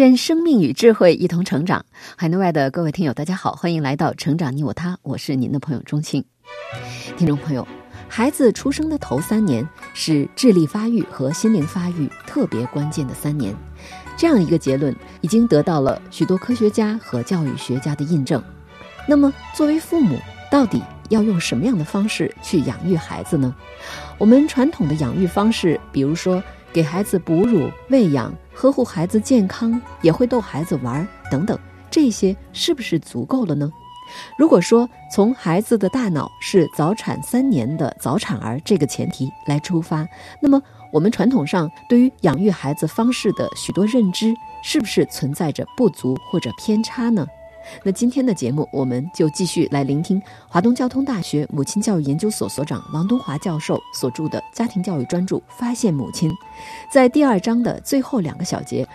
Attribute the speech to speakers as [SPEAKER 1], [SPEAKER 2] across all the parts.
[SPEAKER 1] 愿生命与智慧一同成长。海内外的各位听友，大家好，欢迎来到《成长你我他》，我是您的朋友钟庆。听众朋友，孩子出生的头三年是智力发育和心灵发育特别关键的三年，这样一个结论已经得到了许多科学家和教育学家的印证。那么，作为父母，到底要用什么样的方式去养育孩子呢？我们传统的养育方式，比如说给孩子哺乳、喂养。呵护孩子健康，也会逗孩子玩等等，这些是不是足够了呢？如果说从孩子的大脑是早产三年的早产儿这个前提来出发，那么我们传统上对于养育孩子方式的许多认知，是不是存在着不足或者偏差呢？那今天的节目，我们就继续来聆听华东交通大学母亲教育研究所所长王东华教授所著的家庭教育专著《发现母亲》。在第二章的最后两个小节，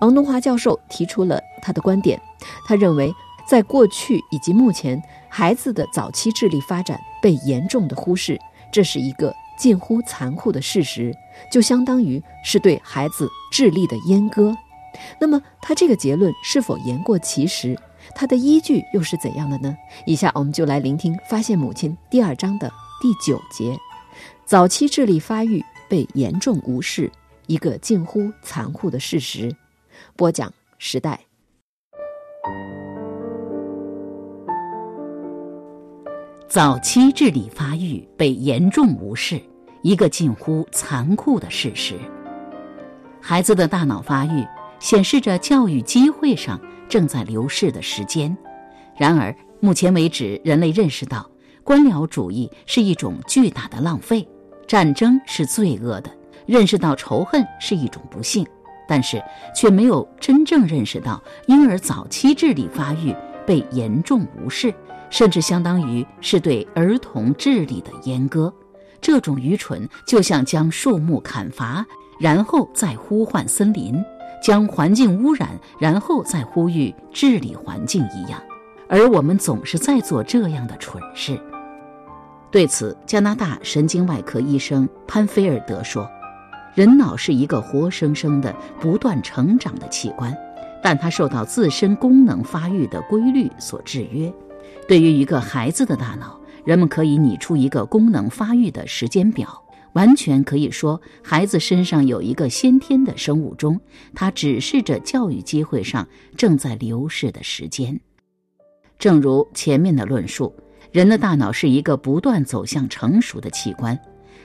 [SPEAKER 1] 王东华教授提出了他的观点。他认为，在过去以及目前，孩子的早期智力发展被严重的忽视，这是一个近乎残酷的事实，就相当于是对孩子智力的阉割。那么，他这个结论是否言过其实？它的依据又是怎样的呢？以下我们就来聆听《发现母亲》第二章的第九节：早期智力发育被严重无视，一个近乎残酷的事实。播讲时代。
[SPEAKER 2] 早期智力发育被严重无视，一个近乎残酷的事实。孩子的大脑发育显示着教育机会上。正在流逝的时间，然而目前为止，人类认识到官僚主义是一种巨大的浪费，战争是罪恶的，认识到仇恨是一种不幸，但是却没有真正认识到婴儿早期智力发育被严重无视，甚至相当于是对儿童智力的阉割。这种愚蠢就像将树木砍伐，然后再呼唤森林。将环境污染，然后再呼吁治理环境一样，而我们总是在做这样的蠢事。对此，加拿大神经外科医生潘菲尔德说：“人脑是一个活生生的、不断成长的器官，但它受到自身功能发育的规律所制约。对于一个孩子的大脑，人们可以拟出一个功能发育的时间表。”完全可以说，孩子身上有一个先天的生物钟，它指示着教育机会上正在流逝的时间。正如前面的论述，人的大脑是一个不断走向成熟的器官。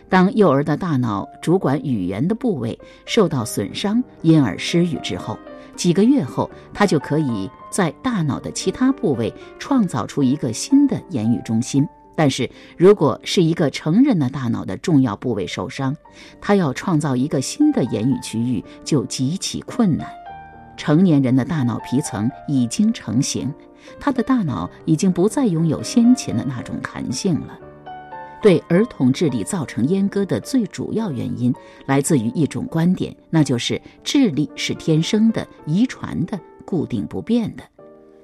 [SPEAKER 2] 当幼儿的大脑主管语言的部位受到损伤，因而失语之后，几个月后，他就可以在大脑的其他部位创造出一个新的言语中心。但是如果是一个成人的大脑的重要部位受伤，他要创造一个新的言语区域就极其困难。成年人的大脑皮层已经成型，他的大脑已经不再拥有先前的那种弹性了。对儿童智力造成阉割的最主要原因来自于一种观点，那就是智力是天生的、遗传的、固定不变的。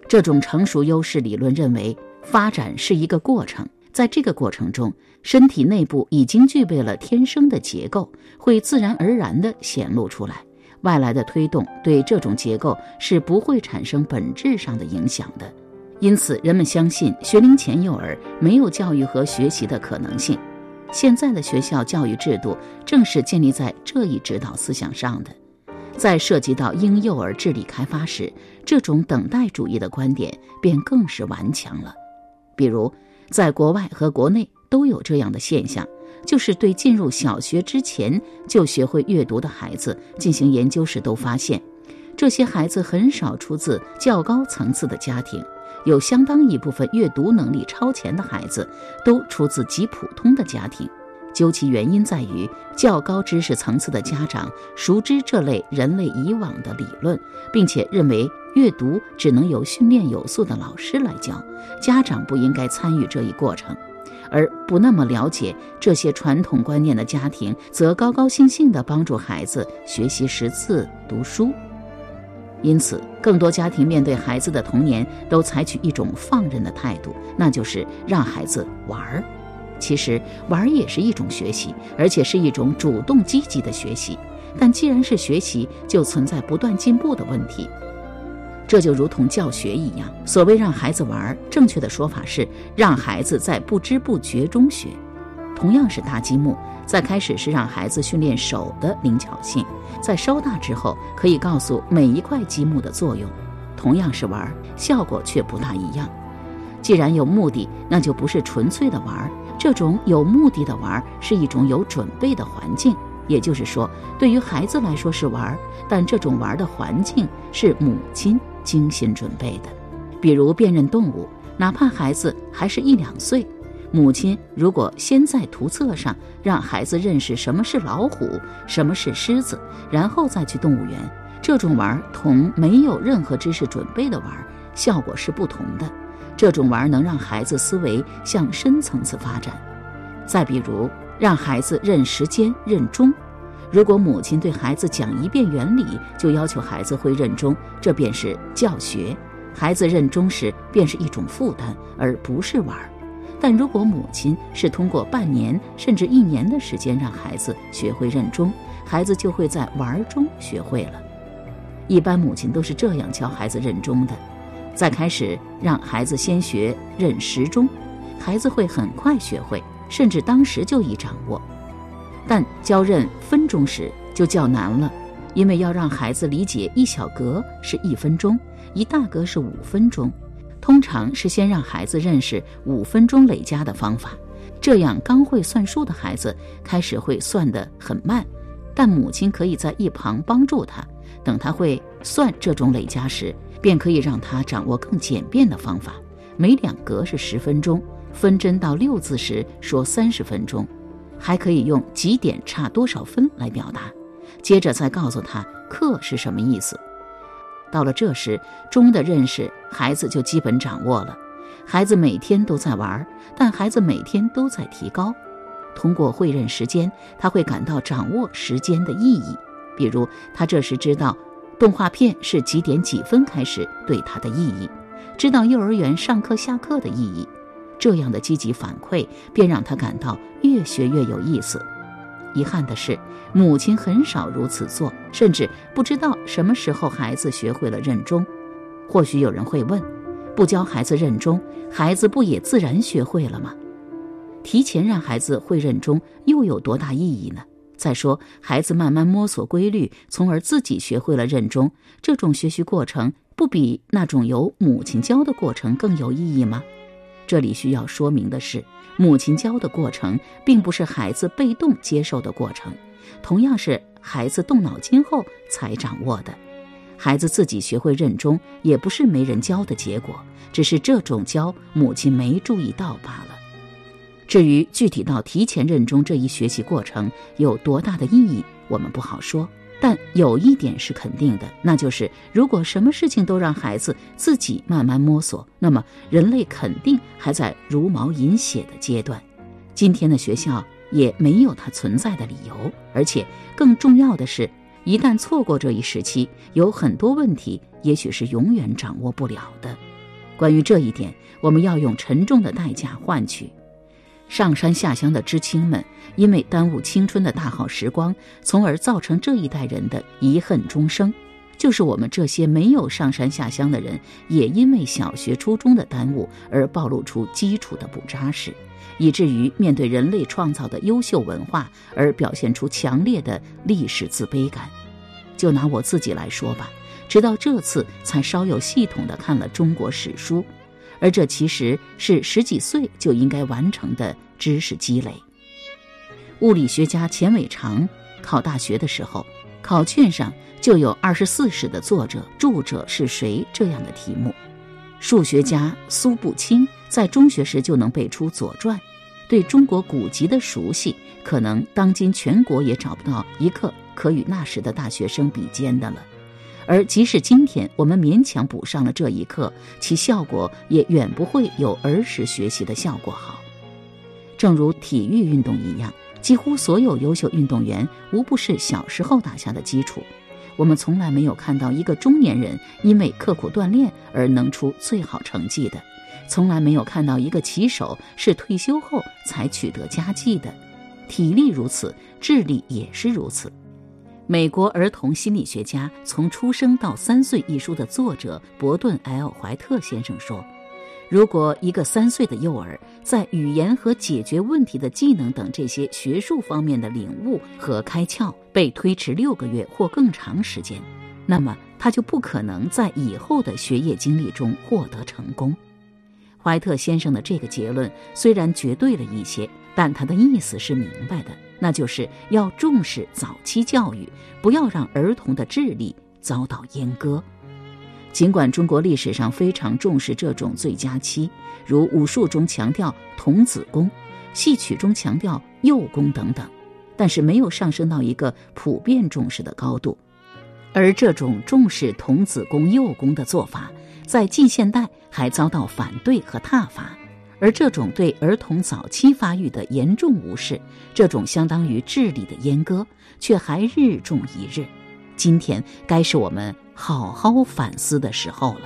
[SPEAKER 2] 这种成熟优势理论认为，发展是一个过程。在这个过程中，身体内部已经具备了天生的结构，会自然而然地显露出来。外来的推动对这种结构是不会产生本质上的影响的。因此，人们相信学龄前幼儿没有教育和学习的可能性。现在的学校教育制度正是建立在这一指导思想上的。在涉及到婴幼儿智力开发时，这种等待主义的观点便更是顽强了。比如。在国外和国内都有这样的现象，就是对进入小学之前就学会阅读的孩子进行研究时，都发现，这些孩子很少出自较高层次的家庭，有相当一部分阅读能力超前的孩子都出自极普通的家庭。究其原因在于较高知识层次的家长熟知这类人类以往的理论，并且认为阅读只能由训练有素的老师来教，家长不应该参与这一过程。而不那么了解这些传统观念的家庭，则高高兴兴地帮助孩子学习识字读书。因此，更多家庭面对孩子的童年都采取一种放任的态度，那就是让孩子玩儿。其实，玩也是一种学习，而且是一种主动积极的学习。但既然是学习，就存在不断进步的问题。这就如同教学一样，所谓让孩子玩，正确的说法是让孩子在不知不觉中学。同样是搭积木。在开始是让孩子训练手的灵巧性，在稍大之后可以告诉每一块积木的作用。同样是玩，效果却不大一样。既然有目的，那就不是纯粹的玩。这种有目的的玩是一种有准备的环境，也就是说，对于孩子来说是玩，但这种玩的环境是母亲精心准备的。比如辨认动物，哪怕孩子还是一两岁。母亲如果先在图册上让孩子认识什么是老虎，什么是狮子，然后再去动物园，这种玩同没有任何知识准备的玩效果是不同的。这种玩能让孩子思维向深层次发展。再比如，让孩子认时间、认钟，如果母亲对孩子讲一遍原理，就要求孩子会认钟，这便是教学。孩子认钟时便是一种负担，而不是玩。但如果母亲是通过半年甚至一年的时间让孩子学会认钟，孩子就会在玩中学会了。一般母亲都是这样教孩子认钟的：再开始让孩子先学认时钟，孩子会很快学会，甚至当时就已掌握。但教认分钟时就较难了，因为要让孩子理解一小格是一分钟，一大格是五分钟。通常是先让孩子认识五分钟累加的方法，这样刚会算数的孩子开始会算得很慢，但母亲可以在一旁帮助他，等他会算这种累加时，便可以让他掌握更简便的方法。每两格是十分钟，分针到六字时说三十分钟，还可以用几点差多少分来表达，接着再告诉他克是什么意思。到了这时，钟的认识，孩子就基本掌握了。孩子每天都在玩，但孩子每天都在提高。通过会认时间，他会感到掌握时间的意义。比如，他这时知道动画片是几点几分开始对他的意义，知道幼儿园上课下课的意义。这样的积极反馈，便让他感到越学越有意思。遗憾的是，母亲很少如此做，甚至不知道什么时候孩子学会了认钟。或许有人会问：不教孩子认钟，孩子不也自然学会了吗？提前让孩子会认钟又有多大意义呢？再说，孩子慢慢摸索规律，从而自己学会了认钟，这种学习过程不比那种由母亲教的过程更有意义吗？这里需要说明的是。母亲教的过程，并不是孩子被动接受的过程，同样是孩子动脑筋后才掌握的。孩子自己学会认钟，也不是没人教的结果，只是这种教母亲没注意到罢了。至于具体到提前认中这一学习过程有多大的意义，我们不好说。但有一点是肯定的，那就是如果什么事情都让孩子自己慢慢摸索，那么人类肯定还在茹毛饮血的阶段。今天的学校也没有它存在的理由。而且更重要的是，一旦错过这一时期，有很多问题也许是永远掌握不了的。关于这一点，我们要用沉重的代价换取。上山下乡的知青们，因为耽误青春的大好时光，从而造成这一代人的遗恨终生。就是我们这些没有上山下乡的人，也因为小学、初中的耽误而暴露出基础的不扎实，以至于面对人类创造的优秀文化而表现出强烈的历史自卑感。就拿我自己来说吧，直到这次才稍有系统的看了中国史书。而这其实是十几岁就应该完成的知识积累。物理学家钱伟长考大学的时候，考卷上就有《二十四史》的作者、著者是谁这样的题目。数学家苏步青在中学时就能背出《左传》，对中国古籍的熟悉，可能当今全国也找不到一个可与那时的大学生比肩的了。而即使今天我们勉强补上了这一课，其效果也远不会有儿时学习的效果好。正如体育运动一样，几乎所有优秀运动员无不是小时候打下的基础。我们从来没有看到一个中年人因为刻苦锻炼而能出最好成绩的，从来没有看到一个棋手是退休后才取得佳绩的。体力如此，智力也是如此。美国儿童心理学家《从出生到三岁》一书的作者伯顿 ·L· 怀特先生说：“如果一个三岁的幼儿在语言和解决问题的技能等这些学术方面的领悟和开窍被推迟六个月或更长时间，那么他就不可能在以后的学业经历中获得成功。”怀特先生的这个结论虽然绝对了一些，但他的意思是明白的。那就是要重视早期教育，不要让儿童的智力遭到阉割。尽管中国历史上非常重视这种最佳期，如武术中强调童子功，戏曲中强调幼功等等，但是没有上升到一个普遍重视的高度。而这种重视童子功、幼功的做法，在近现代还遭到反对和挞伐。而这种对儿童早期发育的严重无视，这种相当于智力的阉割，却还日重一日。今天该是我们好好反思的时候了。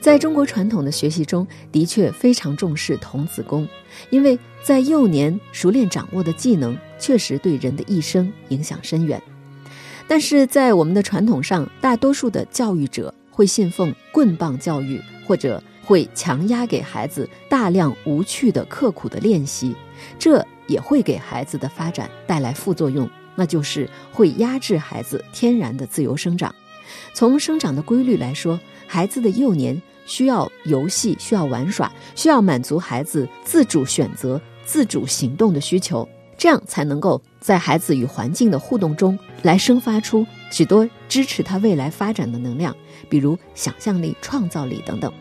[SPEAKER 1] 在中国传统的学习中，的确非常重视童子功，因为在幼年熟练掌握的技能，确实对人的一生影响深远。但是在我们的传统上，大多数的教育者。会信奉棍棒教育，或者会强压给孩子大量无趣的刻苦的练习，这也会给孩子的发展带来副作用，那就是会压制孩子天然的自由生长。从生长的规律来说，孩子的幼年需要游戏，需要玩耍，需要满足孩子自主选择、自主行动的需求。这样才能够在孩子与环境的互动中来生发出许多支持他未来发展的能量，比如想象力、创造力等等。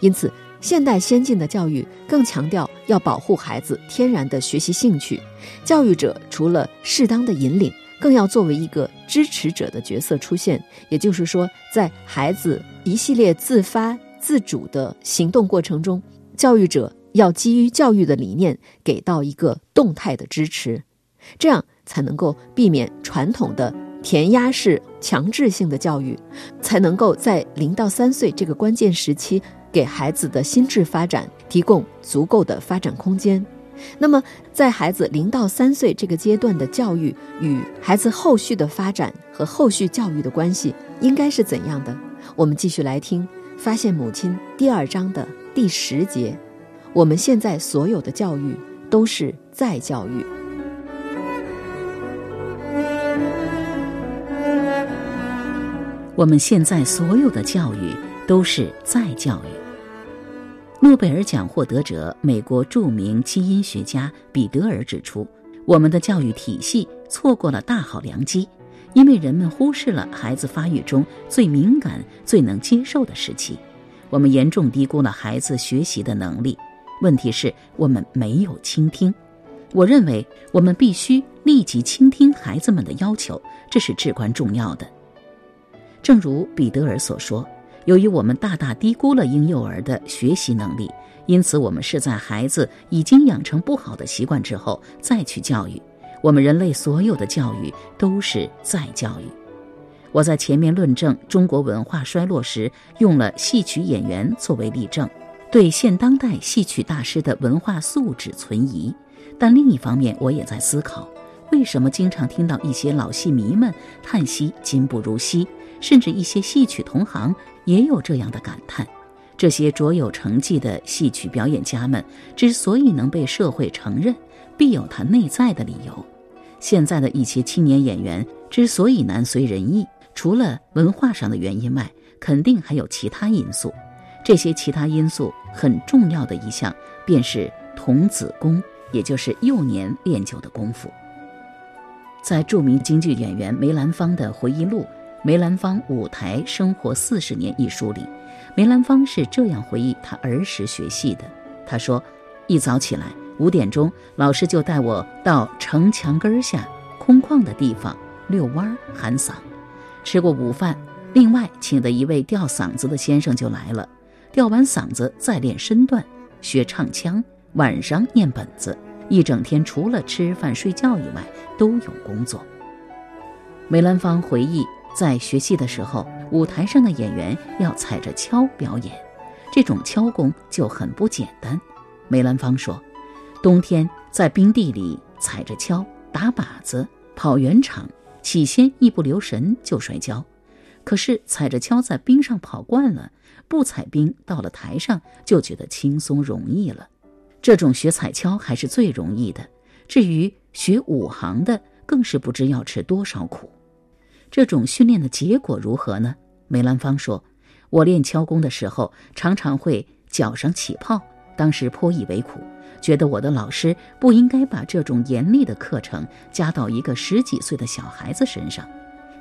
[SPEAKER 1] 因此，现代先进的教育更强调要保护孩子天然的学习兴趣。教育者除了适当的引领，更要作为一个支持者的角色出现。也就是说，在孩子一系列自发自主的行动过程中，教育者。要基于教育的理念给到一个动态的支持，这样才能够避免传统的填鸭式强制性的教育，才能够在零到三岁这个关键时期给孩子的心智发展提供足够的发展空间。那么，在孩子零到三岁这个阶段的教育与孩子后续的发展和后续教育的关系应该是怎样的？我们继续来听《发现母亲》第二章的第十节。我们现在所有的教育都是再教育。
[SPEAKER 2] 我们现在所有的教育都是再教育。诺贝尔奖获得者、美国著名基因学家彼得尔指出，我们的教育体系错过了大好良机，因为人们忽视了孩子发育中最敏感、最能接受的时期，我们严重低估了孩子学习的能力。问题是我们没有倾听。我认为我们必须立即倾听孩子们的要求，这是至关重要的。正如彼得尔所说，由于我们大大低估了婴幼儿的学习能力，因此我们是在孩子已经养成不好的习惯之后再去教育。我们人类所有的教育都是再教育。我在前面论证中国文化衰落时，用了戏曲演员作为例证。对现当代戏曲大师的文化素质存疑，但另一方面，我也在思考，为什么经常听到一些老戏迷们叹息今不如昔，甚至一些戏曲同行也有这样的感叹。这些卓有成绩的戏曲表演家们之所以能被社会承认，必有他内在的理由。现在的一些青年演员之所以难随人意，除了文化上的原因外，肯定还有其他因素。这些其他因素很重要的一项，便是童子功，也就是幼年练就的功夫。在著名京剧演员梅兰芳的回忆录《梅兰芳舞台生活四十年》一书里，梅兰芳是这样回忆他儿时学戏的：“他说，一早起来五点钟，老师就带我到城墙根下空旷的地方遛弯喊嗓。吃过午饭，另外请的一位吊嗓子的先生就来了，吊完嗓子再练身段，学唱腔，晚上念本子。一整天除了吃饭睡觉以外，都有工作。”梅兰芳回忆。在学戏的时候，舞台上的演员要踩着跷表演，这种跷功就很不简单。梅兰芳说：“冬天在冰地里踩着跷打靶子、跑圆场，起先一不留神就摔跤，可是踩着跷在冰上跑惯了，不踩冰到了台上就觉得轻松容易了。这种学踩跷还是最容易的，至于学武行的，更是不知要吃多少苦。”这种训练的结果如何呢？梅兰芳说：“我练敲功的时候，常常会脚上起泡，当时颇以为苦，觉得我的老师不应该把这种严厉的课程加到一个十几岁的小孩子身上。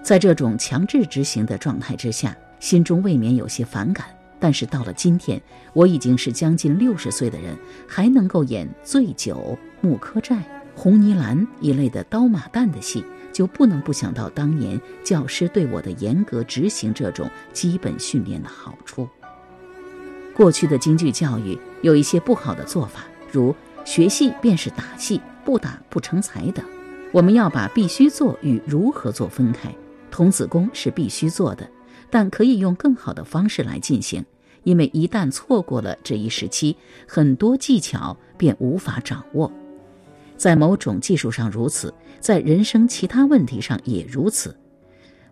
[SPEAKER 2] 在这种强制执行的状态之下，心中未免有些反感。但是到了今天，我已经是将近六十岁的人，还能够演醉酒、木柯寨、红泥兰一类的刀马旦的戏。”就不能不想到当年教师对我的严格执行这种基本训练的好处。过去的京剧教育有一些不好的做法，如学戏便是打戏，不打不成才等。我们要把必须做与如何做分开。童子功是必须做的，但可以用更好的方式来进行，因为一旦错过了这一时期，很多技巧便无法掌握。在某种技术上如此，在人生其他问题上也如此，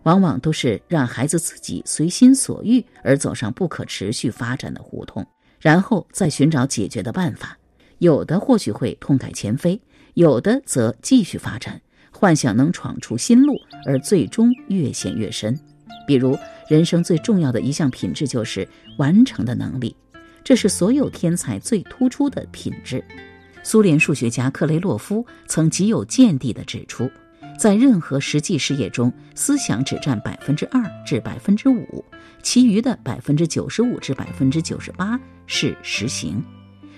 [SPEAKER 2] 往往都是让孩子自己随心所欲而走上不可持续发展的胡同，然后再寻找解决的办法。有的或许会痛改前非，有的则继续发展，幻想能闯出新路，而最终越陷越深。比如，人生最重要的一项品质就是完成的能力，这是所有天才最突出的品质。苏联数学家克雷洛夫曾极有见地地指出，在任何实际事业中，思想只占百分之二至百分之五，其余的百分之九十五至百分之九十八是实行。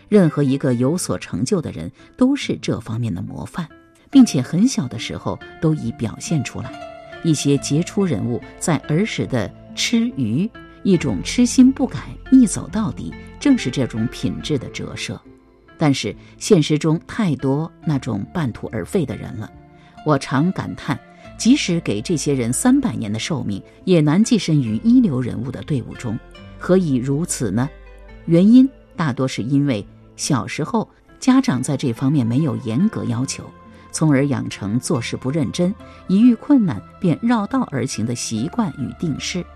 [SPEAKER 2] 任何一个有所成就的人都是这方面的模范，并且很小的时候都已表现出来。一些杰出人物在儿时的吃鱼，一种痴心不改、一走到底，正是这种品质的折射。但是现实中太多那种半途而废的人了，我常感叹，即使给这些人三百年的寿命，也难跻身于一流人物的队伍中。何以如此呢？原因大多是因为小时候家长在这方面没有严格要求，从而养成做事不认真、一遇困难便绕道而行的习惯与定势。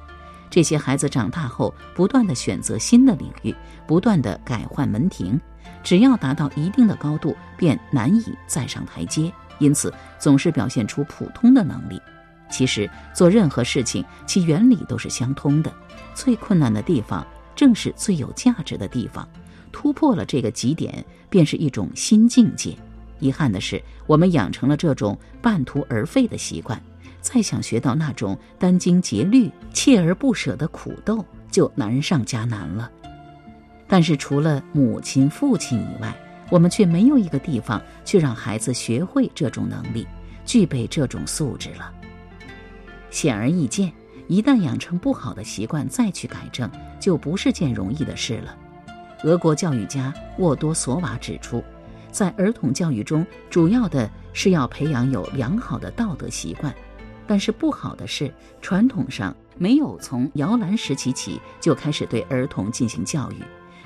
[SPEAKER 2] 这些孩子长大后，不断的选择新的领域，不断的改换门庭。只要达到一定的高度，便难以再上台阶，因此总是表现出普通的能力。其实做任何事情，其原理都是相通的。最困难的地方，正是最有价值的地方。突破了这个极点，便是一种新境界。遗憾的是，我们养成了这种半途而废的习惯，再想学到那种殚精竭虑、锲而不舍的苦斗，就难上加难了。但是除了母亲、父亲以外，我们却没有一个地方去让孩子学会这种能力，具备这种素质了。显而易见，一旦养成不好的习惯，再去改正就不是件容易的事了。俄国教育家沃多索瓦指出，在儿童教育中，主要的是要培养有良好的道德习惯，但是不好的是，传统上没有从摇篮时期起就开始对儿童进行教育。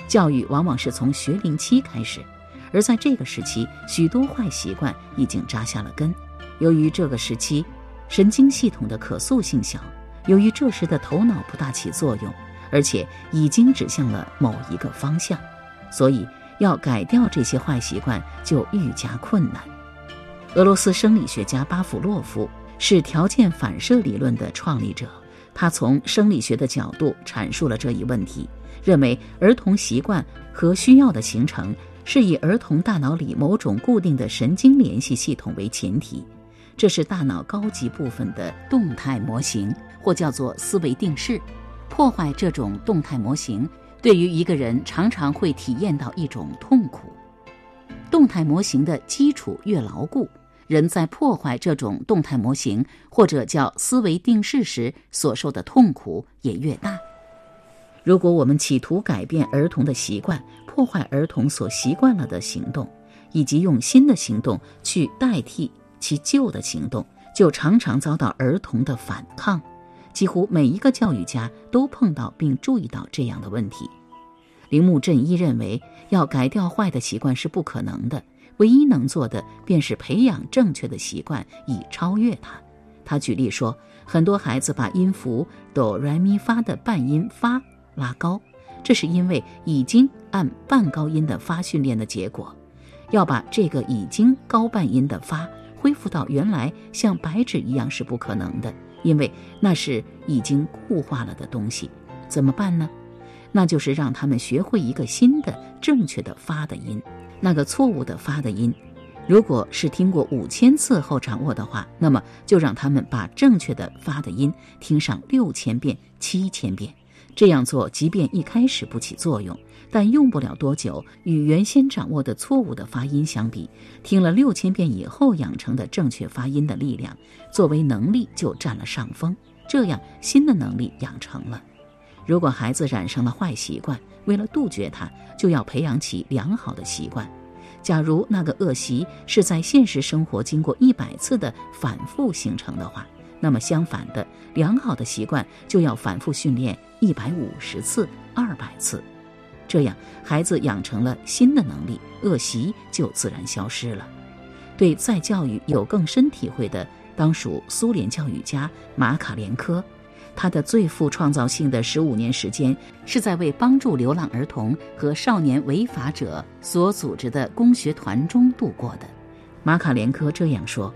[SPEAKER 2] 教育往往是从学龄期开始，而在这个时期，许多坏习惯已经扎下了根。由于这个时期神经系统的可塑性小，由于这时的头脑不大起作用，而且已经指向了某一个方向，所以要改掉这些坏习惯就愈加困难。俄罗斯生理学家巴甫洛夫是条件反射理论的创立者，他从生理学的角度阐述了这一问题。认为儿童习惯和需要的形成是以儿童大脑里某种固定的神经联系系统为前提，这是大脑高级部分的动态模型，或叫做思维定式。破坏这种动态模型，对于一个人常常会体验到一种痛苦。动态模型的基础越牢固，人在破坏这种动态模型或者叫思维定式时所受的痛苦也越大。如果我们企图改变儿童的习惯，破坏儿童所习惯了的行动，以及用新的行动去代替其旧的行动，就常常遭到儿童的反抗。几乎每一个教育家都碰到并注意到这样的问题。铃木正一认为，要改掉坏的习惯是不可能的，唯一能做的便是培养正确的习惯，以超越它。他举例说，很多孩子把音符哆来咪发的半音发。拉高，这是因为已经按半高音的发训练的结果。要把这个已经高半音的发恢复到原来像白纸一样是不可能的，因为那是已经固化了的东西。怎么办呢？那就是让他们学会一个新的正确的发的音，那个错误的发的音。如果是听过五千次后掌握的话，那么就让他们把正确的发的音听上六千遍、七千遍。这样做，即便一开始不起作用，但用不了多久，与原先掌握的错误的发音相比，听了六千遍以后养成的正确发音的力量，作为能力就占了上风。这样，新的能力养成了。如果孩子染上了坏习惯，为了杜绝它，就要培养起良好的习惯。假如那个恶习是在现实生活经过一百次的反复形成的话。那么相反的，良好的习惯就要反复训练一百五十次、二百次，这样孩子养成了新的能力，恶习就自然消失了。对再教育有更深体会的，当属苏联教育家马卡连科。他的最富创造性的十五年时间，是在为帮助流浪儿童和少年违法者所组织的工学团中度过的。马卡连科这样说。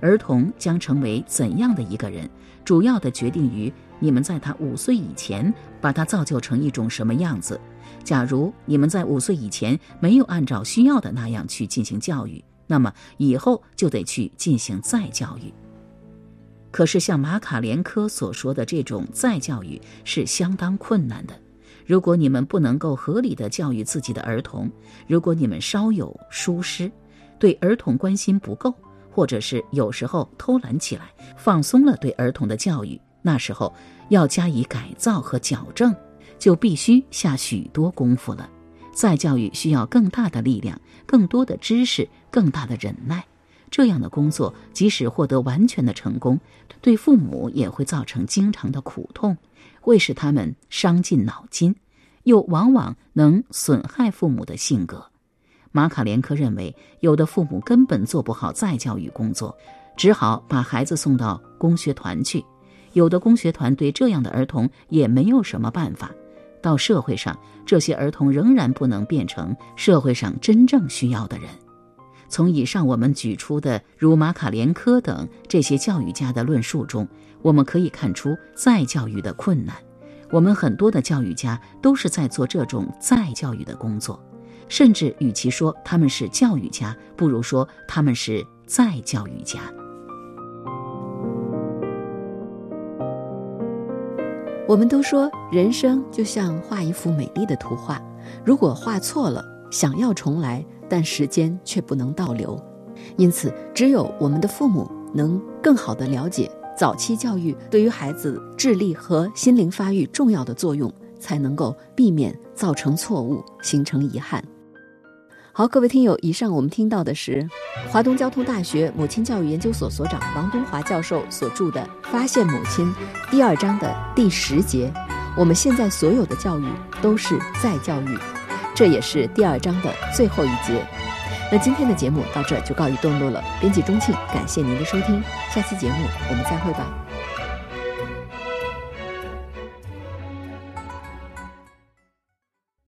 [SPEAKER 2] 儿童将成为怎样的一个人，主要的决定于你们在他五岁以前把他造就成一种什么样子。假如你们在五岁以前没有按照需要的那样去进行教育，那么以后就得去进行再教育。可是像马卡连科所说的这种再教育是相当困难的。如果你们不能够合理的教育自己的儿童，如果你们稍有疏失，对儿童关心不够。或者是有时候偷懒起来，放松了对儿童的教育，那时候要加以改造和矫正，就必须下许多功夫了。再教育需要更大的力量、更多的知识、更大的忍耐。这样的工作即使获得完全的成功，对父母也会造成经常的苦痛，会使他们伤尽脑筋，又往往能损害父母的性格。马卡连科认为，有的父母根本做不好再教育工作，只好把孩子送到工学团去。有的工学团对这样的儿童也没有什么办法。到社会上，这些儿童仍然不能变成社会上真正需要的人。从以上我们举出的如马卡连科等这些教育家的论述中，我们可以看出再教育的困难。我们很多的教育家都是在做这种再教育的工作。甚至与其说他们是教育家，不如说他们是再教育家。
[SPEAKER 1] 我们都说人生就像画一幅美丽的图画，如果画错了，想要重来，但时间却不能倒流。因此，只有我们的父母能更好的了解早期教育对于孩子智力和心灵发育重要的作用，才能够避免造成错误，形成遗憾。好，各位听友，以上我们听到的是华东交通大学母亲教育研究所所长王东华教授所著的《发现母亲》第二章的第十节。我们现在所有的教育都是再教育，这也是第二章的最后一节。那今天的节目到这就告一段落了。编辑钟庆，感谢您的收听，下期节目我们再会吧。